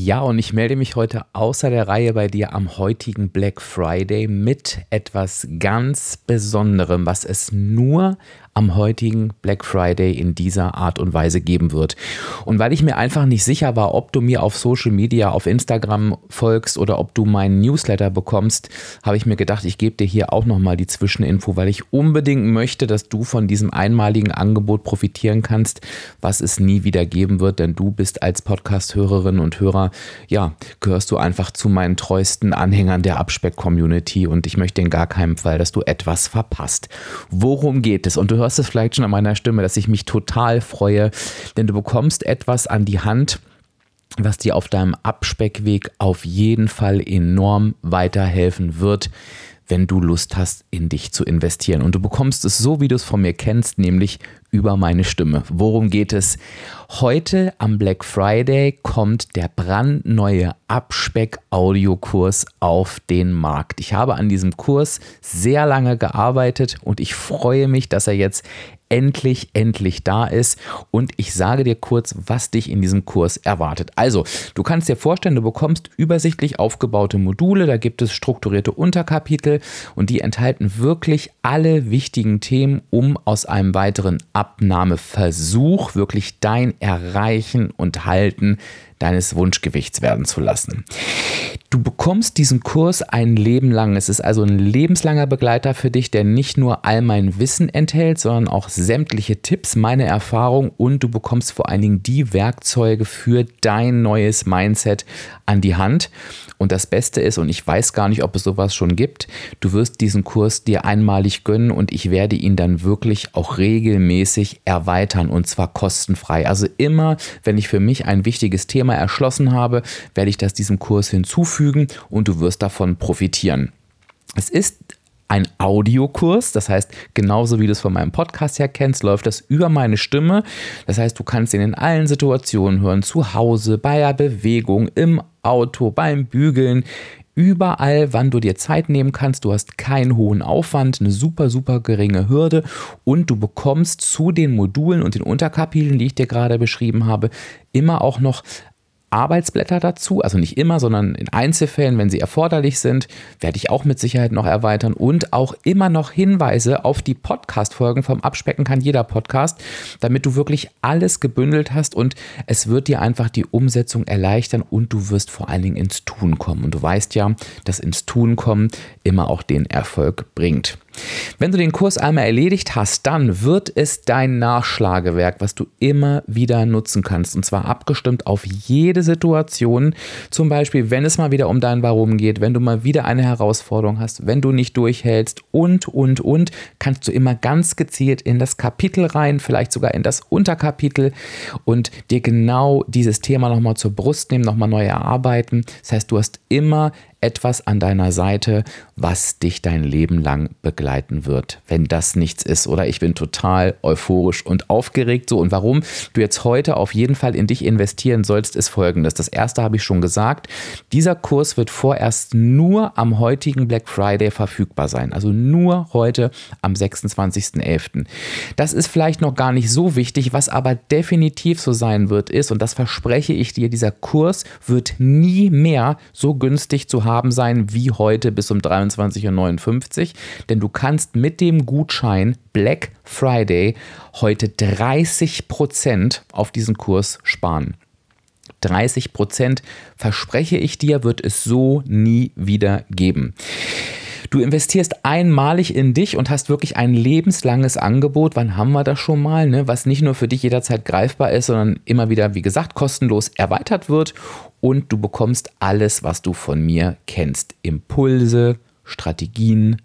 Ja, und ich melde mich heute außer der Reihe bei dir am heutigen Black Friday mit etwas ganz Besonderem, was es nur am heutigen Black Friday in dieser Art und Weise geben wird. Und weil ich mir einfach nicht sicher war, ob du mir auf Social Media, auf Instagram folgst oder ob du meinen Newsletter bekommst, habe ich mir gedacht, ich gebe dir hier auch nochmal die Zwischeninfo, weil ich unbedingt möchte, dass du von diesem einmaligen Angebot profitieren kannst, was es nie wieder geben wird, denn du bist als Podcast-Hörerin und Hörer, ja, gehörst du einfach zu meinen treuesten Anhängern der Abspeck-Community und ich möchte in gar keinem Fall, dass du etwas verpasst. Worum geht es? Und du hörst es vielleicht schon an meiner Stimme, dass ich mich total freue, denn du bekommst etwas an die Hand, was dir auf deinem Abspeckweg auf jeden Fall enorm weiterhelfen wird, wenn du Lust hast, in dich zu investieren. Und du bekommst es so, wie du es von mir kennst, nämlich über meine Stimme. Worum geht es? Heute am Black Friday kommt der brandneue Abspeck-Audiokurs auf den Markt. Ich habe an diesem Kurs sehr lange gearbeitet und ich freue mich, dass er jetzt endlich, endlich da ist. Und ich sage dir kurz, was dich in diesem Kurs erwartet. Also, du kannst dir vorstellen, du bekommst übersichtlich aufgebaute Module, da gibt es strukturierte Unterkapitel und die enthalten wirklich alle wichtigen Themen, um aus einem weiteren Abnahmeversuch wirklich dein Erreichen und Halten deines Wunschgewichts werden zu lassen. Du bekommst diesen Kurs ein Leben lang. Es ist also ein lebenslanger Begleiter für dich, der nicht nur all mein Wissen enthält, sondern auch sämtliche Tipps, meine Erfahrung und du bekommst vor allen Dingen die Werkzeuge für dein neues Mindset an die Hand. Und das Beste ist, und ich weiß gar nicht, ob es sowas schon gibt, du wirst diesen Kurs dir einmalig gönnen und ich werde ihn dann wirklich auch regelmäßig erweitern und zwar kostenfrei. Also immer, wenn ich für mich ein wichtiges Thema erschlossen habe, werde ich das diesem Kurs hinzufügen und du wirst davon profitieren. Es ist ein Audiokurs. Das heißt, genauso wie du es von meinem Podcast her kennst, läuft das über meine Stimme. Das heißt, du kannst ihn in allen Situationen hören, zu Hause, bei der Bewegung, im Auto, beim Bügeln, überall, wann du dir Zeit nehmen kannst. Du hast keinen hohen Aufwand, eine super, super geringe Hürde und du bekommst zu den Modulen und den Unterkapiteln, die ich dir gerade beschrieben habe, immer auch noch Arbeitsblätter dazu, also nicht immer, sondern in Einzelfällen, wenn sie erforderlich sind, werde ich auch mit Sicherheit noch erweitern und auch immer noch Hinweise auf die Podcast-Folgen vom Abspecken kann jeder Podcast, damit du wirklich alles gebündelt hast und es wird dir einfach die Umsetzung erleichtern und du wirst vor allen Dingen ins Tun kommen. Und du weißt ja, dass ins Tun kommen immer auch den Erfolg bringt. Wenn du den Kurs einmal erledigt hast, dann wird es dein Nachschlagewerk, was du immer wieder nutzen kannst. Und zwar abgestimmt auf jede Situation. Zum Beispiel, wenn es mal wieder um dein Warum geht, wenn du mal wieder eine Herausforderung hast, wenn du nicht durchhältst und, und, und, kannst du immer ganz gezielt in das Kapitel rein, vielleicht sogar in das Unterkapitel und dir genau dieses Thema nochmal zur Brust nehmen, nochmal neu erarbeiten. Das heißt, du hast immer etwas an deiner Seite, was dich dein Leben lang begleiten wird, wenn das nichts ist. Oder ich bin total euphorisch und aufgeregt. So, und warum du jetzt heute auf jeden Fall in dich investieren sollst, ist folgendes. Das erste habe ich schon gesagt. Dieser Kurs wird vorerst nur am heutigen Black Friday verfügbar sein. Also nur heute am 26.11. Das ist vielleicht noch gar nicht so wichtig, was aber definitiv so sein wird, ist, und das verspreche ich dir, dieser Kurs wird nie mehr so günstig zu haben sein wie heute bis um 23.59 Uhr, denn du kannst mit dem Gutschein Black Friday heute 30% auf diesen Kurs sparen. 30% verspreche ich dir, wird es so nie wieder geben. Du investierst einmalig in dich und hast wirklich ein lebenslanges Angebot. Wann haben wir das schon mal? Ne? Was nicht nur für dich jederzeit greifbar ist, sondern immer wieder, wie gesagt, kostenlos erweitert wird. Und du bekommst alles, was du von mir kennst. Impulse, Strategien,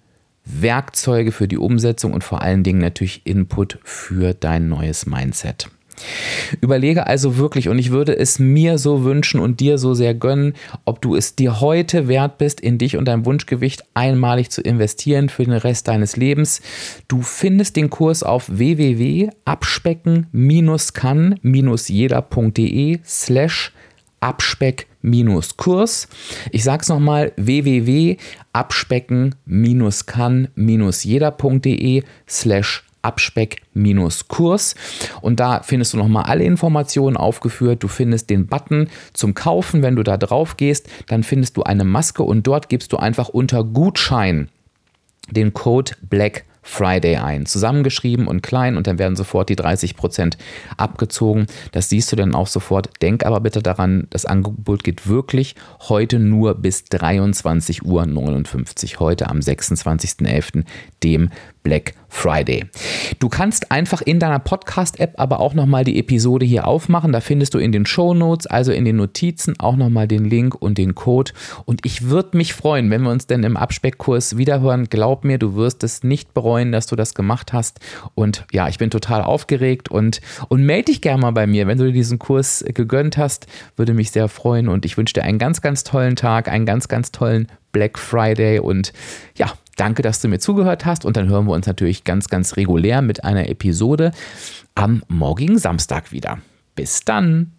Werkzeuge für die Umsetzung und vor allen Dingen natürlich Input für dein neues Mindset. Überlege also wirklich, und ich würde es mir so wünschen und dir so sehr gönnen, ob du es dir heute wert bist, in dich und dein Wunschgewicht einmalig zu investieren für den Rest deines Lebens. Du findest den Kurs auf www.abspecken-kann-jeder.de slash abspeck-kurs. Ich sage es nochmal, www.abspecken-kann-jeder.de slash Abspeck-Kurs. Und da findest du nochmal alle Informationen aufgeführt. Du findest den Button zum Kaufen. Wenn du da drauf gehst, dann findest du eine Maske und dort gibst du einfach unter Gutschein den Code Black Friday ein. Zusammengeschrieben und klein und dann werden sofort die 30% abgezogen. Das siehst du dann auch sofort. Denk aber bitte daran, das Angebot geht wirklich heute nur bis 23.59 Uhr. Heute am 26.11., dem Black Friday. Du kannst einfach in deiner Podcast-App aber auch nochmal die Episode hier aufmachen. Da findest du in den Show Notes, also in den Notizen, auch nochmal den Link und den Code. Und ich würde mich freuen, wenn wir uns denn im Abspeckkurs wiederhören. Glaub mir, du wirst es nicht bereuen, dass du das gemacht hast. Und ja, ich bin total aufgeregt und, und melde dich gerne mal bei mir, wenn du dir diesen Kurs gegönnt hast. Würde mich sehr freuen und ich wünsche dir einen ganz, ganz tollen Tag, einen ganz, ganz tollen Black Friday und ja, Danke, dass du mir zugehört hast und dann hören wir uns natürlich ganz, ganz regulär mit einer Episode am morgigen Samstag wieder. Bis dann!